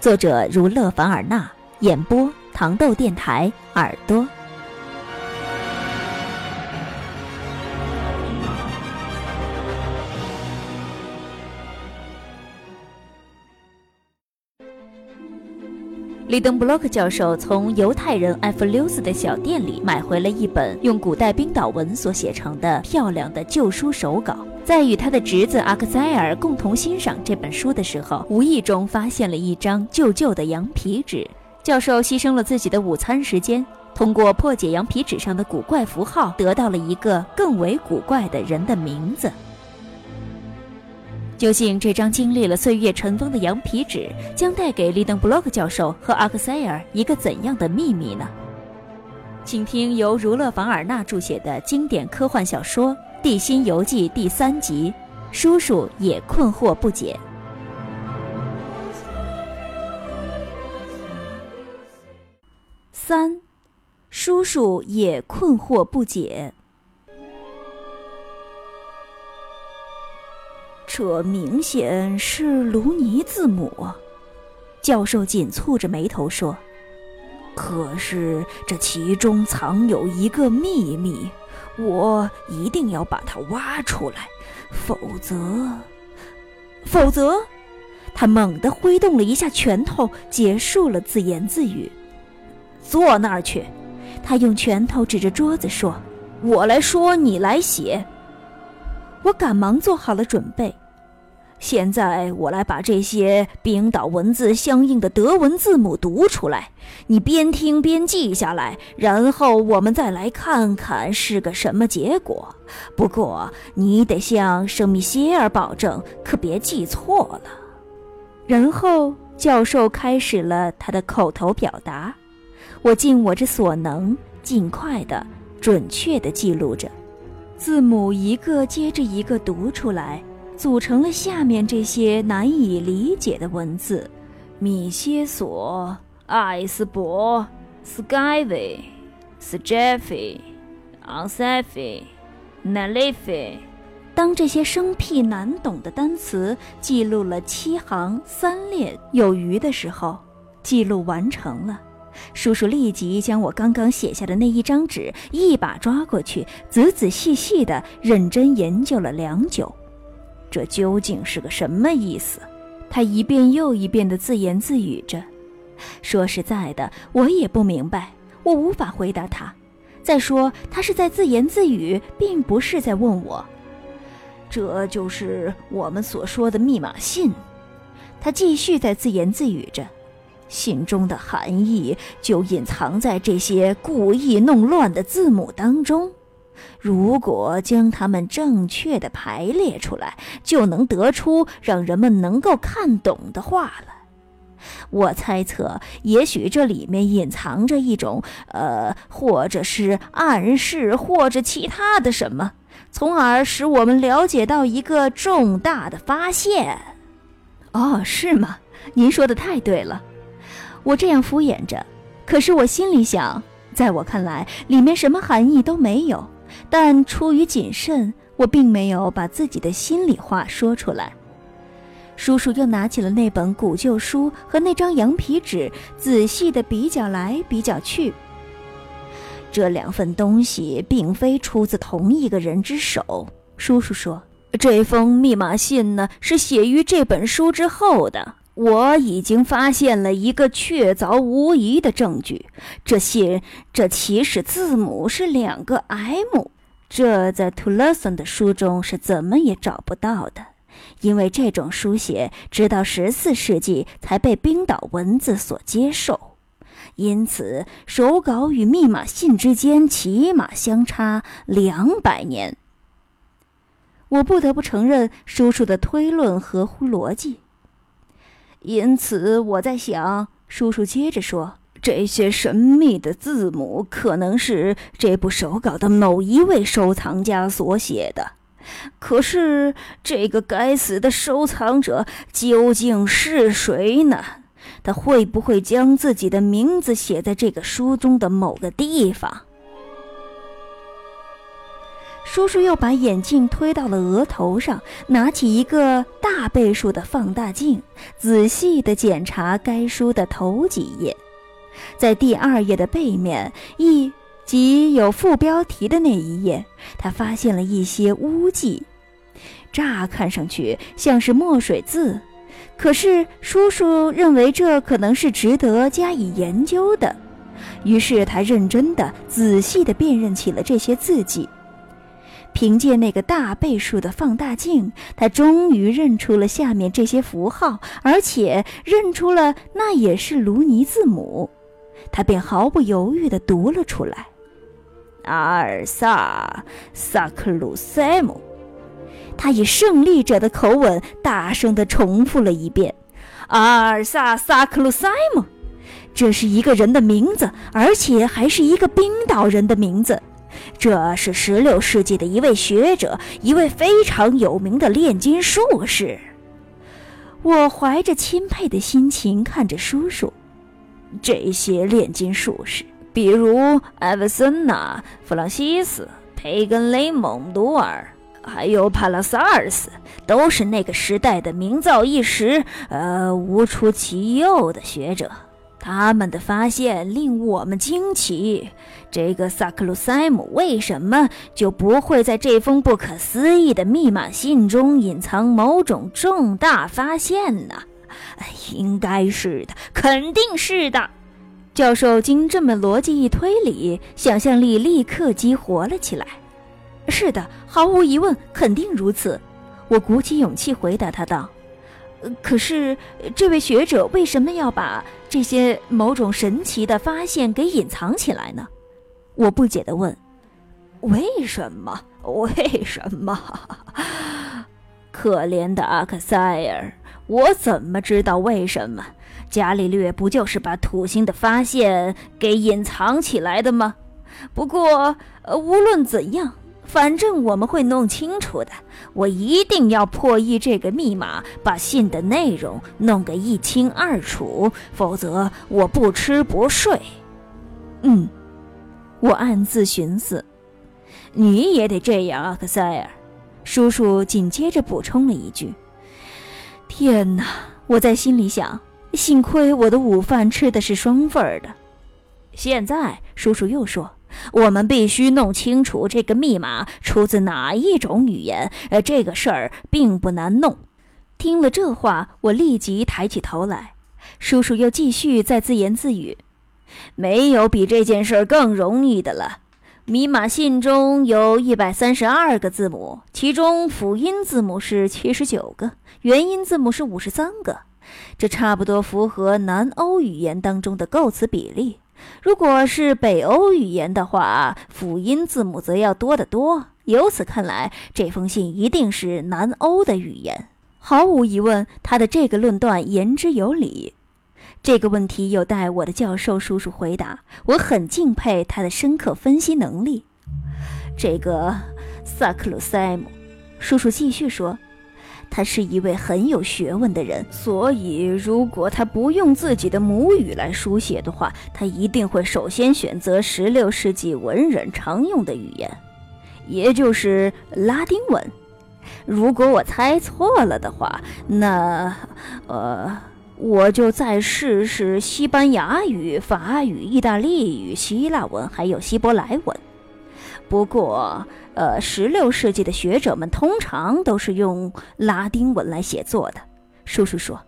作者如勒凡尔纳，演播糖豆电台耳朵。里登布洛克教授从犹太人艾弗留斯的小店里买回了一本用古代冰岛文所写成的漂亮的旧书手稿。在与他的侄子阿克塞尔共同欣赏这本书的时候，无意中发现了一张旧旧的羊皮纸。教授牺牲了自己的午餐时间，通过破解羊皮纸上的古怪符号，得到了一个更为古怪的人的名字。究竟这张经历了岁月尘封的羊皮纸，将带给利登布洛克教授和阿克塞尔一个怎样的秘密呢？请听由儒勒·凡尔纳著写的经典科幻小说。《地心游记》第三集，叔叔也困惑不解。三，叔叔也困惑不解。这明显是卢尼字母，教授紧蹙着眉头说：“可是这其中藏有一个秘密。”我一定要把它挖出来，否则，否则，他猛地挥动了一下拳头，结束了自言自语。坐那儿去，他用拳头指着桌子说：“我来说，你来写。”我赶忙做好了准备。现在我来把这些冰岛文字相应的德文字母读出来，你边听边记下来，然后我们再来看看是个什么结果。不过你得向圣米歇尔保证，可别记错了。然后教授开始了他的口头表达，我尽我之所能，尽快的、准确的记录着，字母一个接着一个读出来。组成了下面这些难以理解的文字：米歇索、艾斯伯、斯盖维、斯杰菲、昂塞菲、奈雷菲。当这些生僻难懂的单词记录了七行三列有余的时候，记录完成了。叔叔立即将我刚刚写下的那一张纸一把抓过去，仔仔细细地认真研究了良久。这究竟是个什么意思？他一遍又一遍地自言自语着。说实在的，我也不明白，我无法回答他。再说，他是在自言自语，并不是在问我。这就是我们所说的密码信。他继续在自言自语着，信中的含义就隐藏在这些故意弄乱的字母当中。如果将它们正确的排列出来，就能得出让人们能够看懂的话了。我猜测，也许这里面隐藏着一种，呃，或者是暗示，或者其他的什么，从而使我们了解到一个重大的发现。哦，是吗？您说的太对了。我这样敷衍着，可是我心里想，在我看来，里面什么含义都没有。但出于谨慎，我并没有把自己的心里话说出来。叔叔又拿起了那本古旧书和那张羊皮纸，仔细地比较来比较去。这两份东西并非出自同一个人之手。叔叔说：“这封密码信呢，是写于这本书之后的。我已经发现了一个确凿无疑的证据。这信，这起始字母是两个 M。”这在图勒森的书中是怎么也找不到的，因为这种书写直到十四世纪才被冰岛文字所接受，因此手稿与密码信之间起码相差两百年。我不得不承认叔叔的推论合乎逻辑，因此我在想，叔叔接着说：“这些神秘的字母可能是这部手稿的某一位收藏家所写的。可是，这个该死的收藏者究竟是谁呢？他会不会将自己的名字写在这个书中的某个地方？”叔叔又把眼镜推到了额头上，拿起一个大倍数的放大镜，仔细地检查该书的头几页。在第二页的背面，一即有副标题的那一页，他发现了一些污迹，乍看上去像是墨水字，可是叔叔认为这可能是值得加以研究的。于是他认真地、仔细地辨认起了这些字迹。凭借那个大倍数的放大镜，他终于认出了下面这些符号，而且认出了那也是卢尼字母。他便毫不犹豫地读了出来：“阿尔萨萨克鲁塞姆。”他以胜利者的口吻大声地重复了一遍：“阿尔萨萨克鲁塞姆。”这是一个人的名字，而且还是一个冰岛人的名字。这是十六世纪的一位学者，一位非常有名的炼金术士。我怀着钦佩的心情看着叔叔。这些炼金术士，比如艾文森纳、弗朗西斯、培根、雷蒙多尔，还有帕拉萨尔斯，都是那个时代的名噪一时、呃无出其右的学者。他们的发现令我们惊奇。这个萨克鲁塞姆为什么就不会在这封不可思议的密码信中隐藏某种重大发现呢？应该是的，肯定是的。教授经这么逻辑一推理，想象力立刻激活了起来。是的，毫无疑问，肯定如此。我鼓起勇气回答他道。可是，这位学者为什么要把这些某种神奇的发现给隐藏起来呢？我不解地问：“为什么？为什么？”可怜的阿克塞尔，我怎么知道为什么？伽利略不就是把土星的发现给隐藏起来的吗？不过，无论怎样。反正我们会弄清楚的，我一定要破译这个密码，把信的内容弄个一清二楚，否则我不吃不睡。嗯，我暗自寻思，你也得这样，阿克塞尔。叔叔紧接着补充了一句：“天哪！”我在心里想，幸亏我的午饭吃的是双份儿的。现在，叔叔又说。我们必须弄清楚这个密码出自哪一种语言。呃，这个事儿并不难弄。听了这话，我立即抬起头来。叔叔又继续在自言自语：“没有比这件事儿更容易的了。密码信中有一百三十二个字母，其中辅音字母是七十九个，元音字母是五十三个。这差不多符合南欧语言当中的构词比例。”如果是北欧语言的话，辅音字母则要多得多。由此看来，这封信一定是南欧的语言。毫无疑问，他的这个论断言之有理。这个问题有待我的教授叔叔回答。我很敬佩他的深刻分析能力。这个萨克鲁塞姆，叔叔继续说。他是一位很有学问的人，所以如果他不用自己的母语来书写的话，他一定会首先选择16世纪文人常用的语言，也就是拉丁文。如果我猜错了的话，那，呃，我就再试试西班牙语、法语、意大利语、希腊文，还有希伯来文。不过，呃，十六世纪的学者们通常都是用拉丁文来写作的。叔叔说，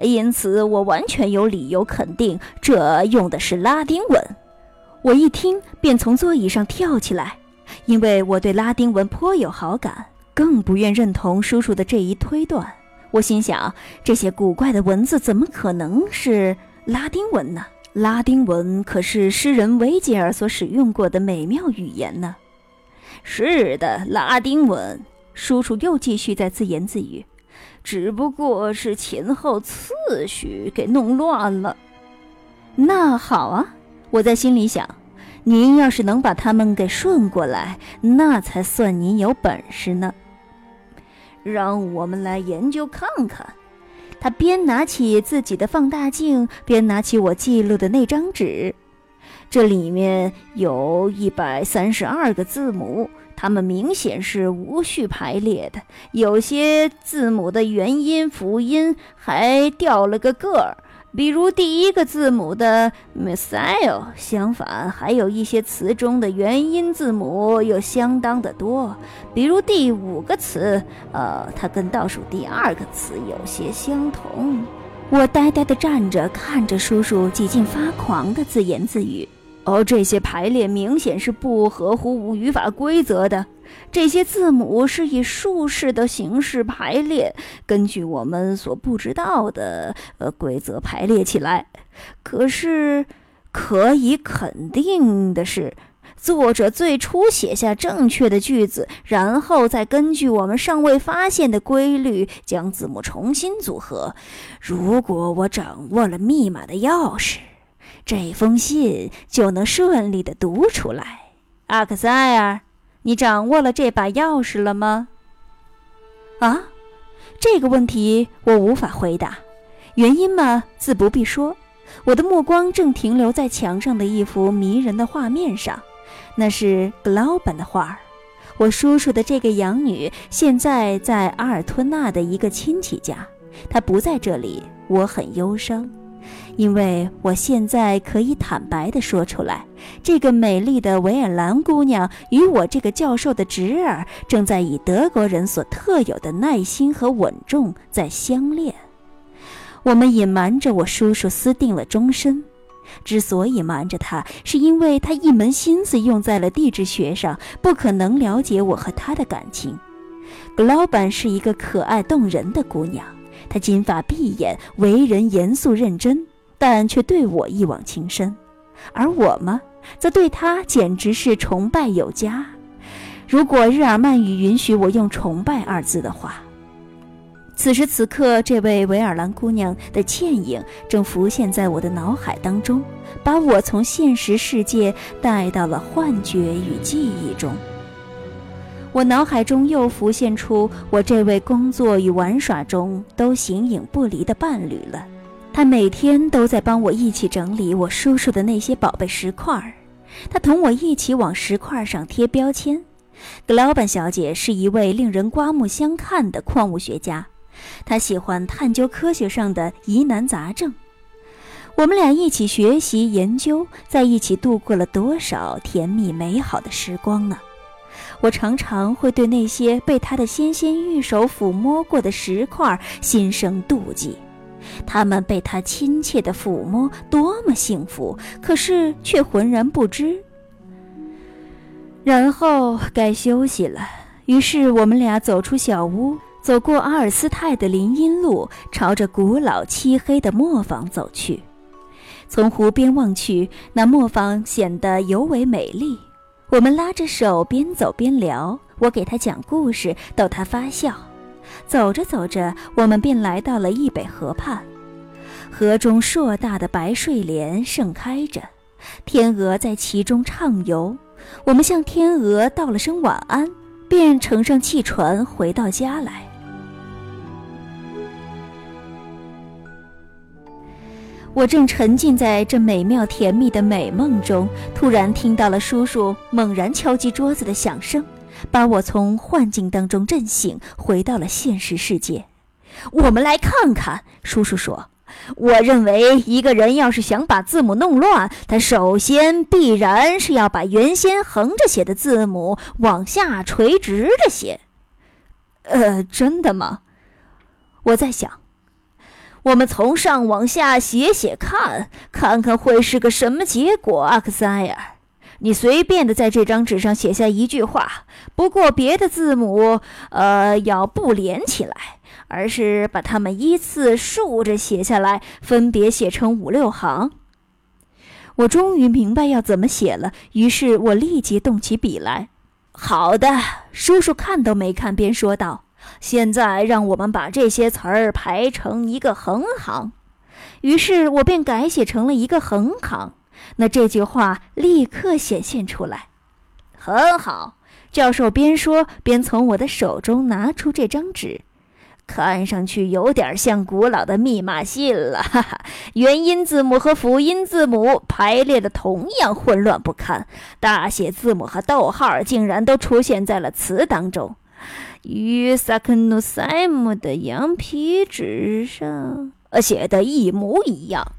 因此我完全有理由肯定这用的是拉丁文。我一听便从座椅上跳起来，因为我对拉丁文颇有好感，更不愿认同叔叔的这一推断。我心想，这些古怪的文字怎么可能是拉丁文呢？拉丁文可是诗人维吉尔所使用过的美妙语言呢。是的，拉丁文。叔叔又继续在自言自语，只不过是前后次序给弄乱了。那好啊，我在心里想，您要是能把它们给顺过来，那才算您有本事呢。让我们来研究看看。他边拿起自己的放大镜，边拿起我记录的那张纸。这里面有一百三十二个字母，它们明显是无序排列的，有些字母的元音、辅音还掉了个个儿。比如第一个字母的 missile，相反，还有一些词中的元音字母又相当的多。比如第五个词，呃，它跟倒数第二个词有些相同。我呆呆地站着，看着叔叔几近发狂的自言自语。哦，这些排列明显是不合乎语法规则的。这些字母是以竖式的形式排列，根据我们所不知道的呃规则排列起来。可是，可以肯定的是，作者最初写下正确的句子，然后再根据我们尚未发现的规律将字母重新组合。如果我掌握了密码的钥匙。这封信就能顺利的读出来。阿克塞尔，你掌握了这把钥匙了吗？啊，这个问题我无法回答。原因嘛，自不必说。我的目光正停留在墙上的一幅迷人的画面上，那是格劳本的画儿。我叔叔的这个养女现在在阿尔吞纳的一个亲戚家，她不在这里，我很忧伤。因为我现在可以坦白地说出来，这个美丽的维尔兰姑娘与我这个教授的侄儿正在以德国人所特有的耐心和稳重在相恋。我们隐瞒着我叔叔私定了终身，之所以瞒着他，是因为他一门心思用在了地质学上，不可能了解我和他的感情。格劳本是一个可爱动人的姑娘。她金发碧眼，为人严肃认真，但却对我一往情深，而我嘛，则对她简直是崇拜有加。如果日耳曼语允许我用“崇拜”二字的话，此时此刻，这位维尔兰姑娘的倩影正浮现在我的脑海当中，把我从现实世界带到了幻觉与记忆中。我脑海中又浮现出我这位工作与玩耍中都形影不离的伴侣了。他每天都在帮我一起整理我叔叔的那些宝贝石块儿，他同我一起往石块上贴标签。格劳本小姐是一位令人刮目相看的矿物学家，她喜欢探究科学上的疑难杂症。我们俩一起学习研究，在一起度过了多少甜蜜美好的时光呢？我常常会对那些被他的纤纤玉手抚摸过的石块心生妒忌，他们被他亲切的抚摸，多么幸福！可是却浑然不知。然后该休息了，于是我们俩走出小屋，走过阿尔斯泰的林荫路，朝着古老漆黑的磨坊走去。从湖边望去，那磨坊显得尤为美丽。我们拉着手，边走边聊。我给他讲故事，逗他发笑。走着走着，我们便来到了易北河畔。河中硕大的白睡莲盛开着，天鹅在其中畅游。我们向天鹅道了声晚安，便乘上汽船回到家来。我正沉浸在这美妙甜蜜的美梦中，突然听到了叔叔猛然敲击桌子的响声，把我从幻境当中震醒，回到了现实世界。我们来看看，叔叔说：“我认为一个人要是想把字母弄乱，他首先必然是要把原先横着写的字母往下垂直着写。”呃，真的吗？我在想。我们从上往下写写看，看看会是个什么结果。阿克塞尔，你随便的在这张纸上写下一句话，不过别的字母，呃，要不连起来，而是把它们依次竖着写下来，分别写成五六行。我终于明白要怎么写了，于是我立即动起笔来。好的，叔叔看都没看，便说道。现在让我们把这些词儿排成一个横行。于是我便改写成了一个横行。那这句话立刻显现出来。很好，教授边说边从我的手中拿出这张纸。看上去有点像古老的密码信了，哈哈！元音字母和辅音字母排列的同样混乱不堪，大写字母和逗号竟然都出现在了词当中，与萨克努塞姆的羊皮纸上呃写的一模一样。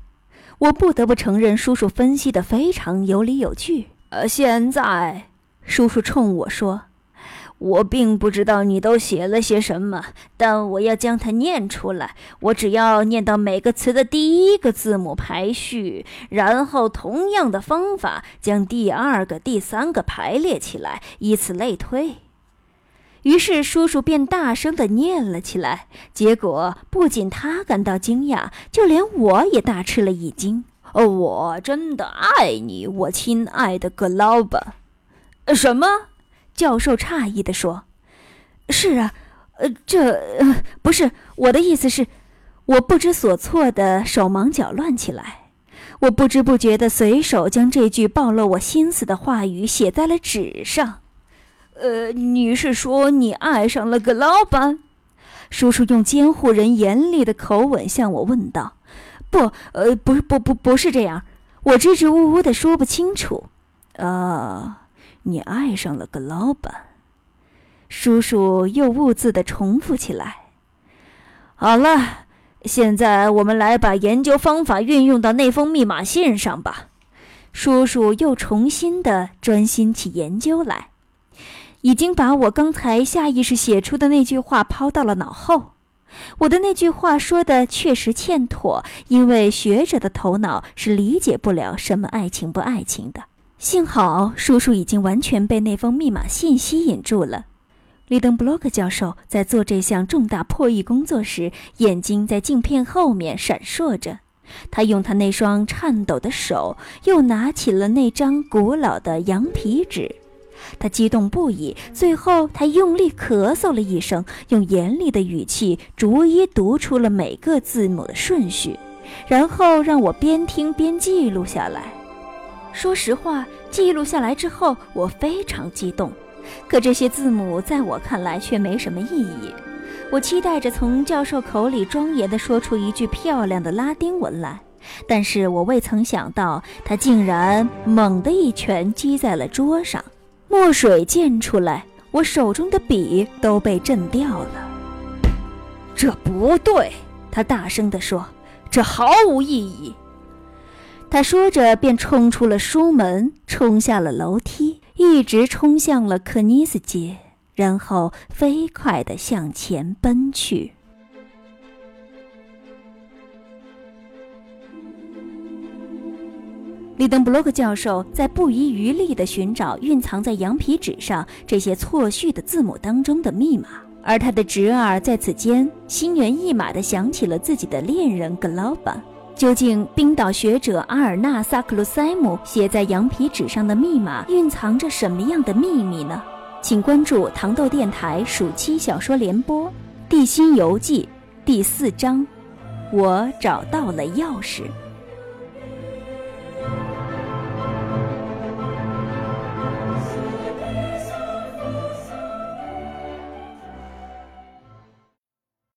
我不得不承认，叔叔分析的非常有理有据。呃，现在，叔叔冲我说。我并不知道你都写了些什么，但我要将它念出来。我只要念到每个词的第一个字母排序，然后同样的方法将第二个、第三个排列起来，以此类推。于是叔叔便大声的念了起来。结果不仅他感到惊讶，就连我也大吃了一惊。哦，我真的爱你，我亲爱的格劳巴。什么？教授诧异的说：“是啊，呃，这呃、不是我的意思是，我不知所措的手忙脚乱起来。我不知不觉的随手将这句暴露我心思的话语写在了纸上。呃，你是说你爱上了个老板？”叔叔用监护人严厉的口吻向我问道：“不，呃，不，不，不，不是这样。”我支支吾吾的说不清楚。啊。你爱上了个老板，叔叔又兀自的重复起来。好了，现在我们来把研究方法运用到那封密码信上吧。叔叔又重新的专心起研究来，已经把我刚才下意识写出的那句话抛到了脑后。我的那句话说的确实欠妥，因为学者的头脑是理解不了什么爱情不爱情的。幸好叔叔已经完全被那封密码信吸引住了。利登布洛克教授在做这项重大破译工作时，眼睛在镜片后面闪烁着。他用他那双颤抖的手，又拿起了那张古老的羊皮纸。他激动不已，最后他用力咳嗽了一声，用严厉的语气逐一读出了每个字母的顺序，然后让我边听边记录下来。说实话，记录下来之后，我非常激动。可这些字母在我看来却没什么意义。我期待着从教授口里庄严地说出一句漂亮的拉丁文来，但是我未曾想到，他竟然猛地一拳击在了桌上，墨水溅出来，我手中的笔都被震掉了。这不对，他大声地说：“这毫无意义。”他说着，便冲出了书门，冲下了楼梯，一直冲向了克尼斯街，然后飞快地向前奔去。利登布洛克教授在不遗余力地寻找蕴藏在羊皮纸上这些错序的字母当中的密码，而他的侄儿在此间心猿意马地想起了自己的恋人格劳巴。究竟冰岛学者阿尔纳萨克鲁塞姆写在羊皮纸上的密码蕴藏着什么样的秘密呢？请关注糖豆电台暑期小说联播《地心游记》第四章，我找到了钥匙。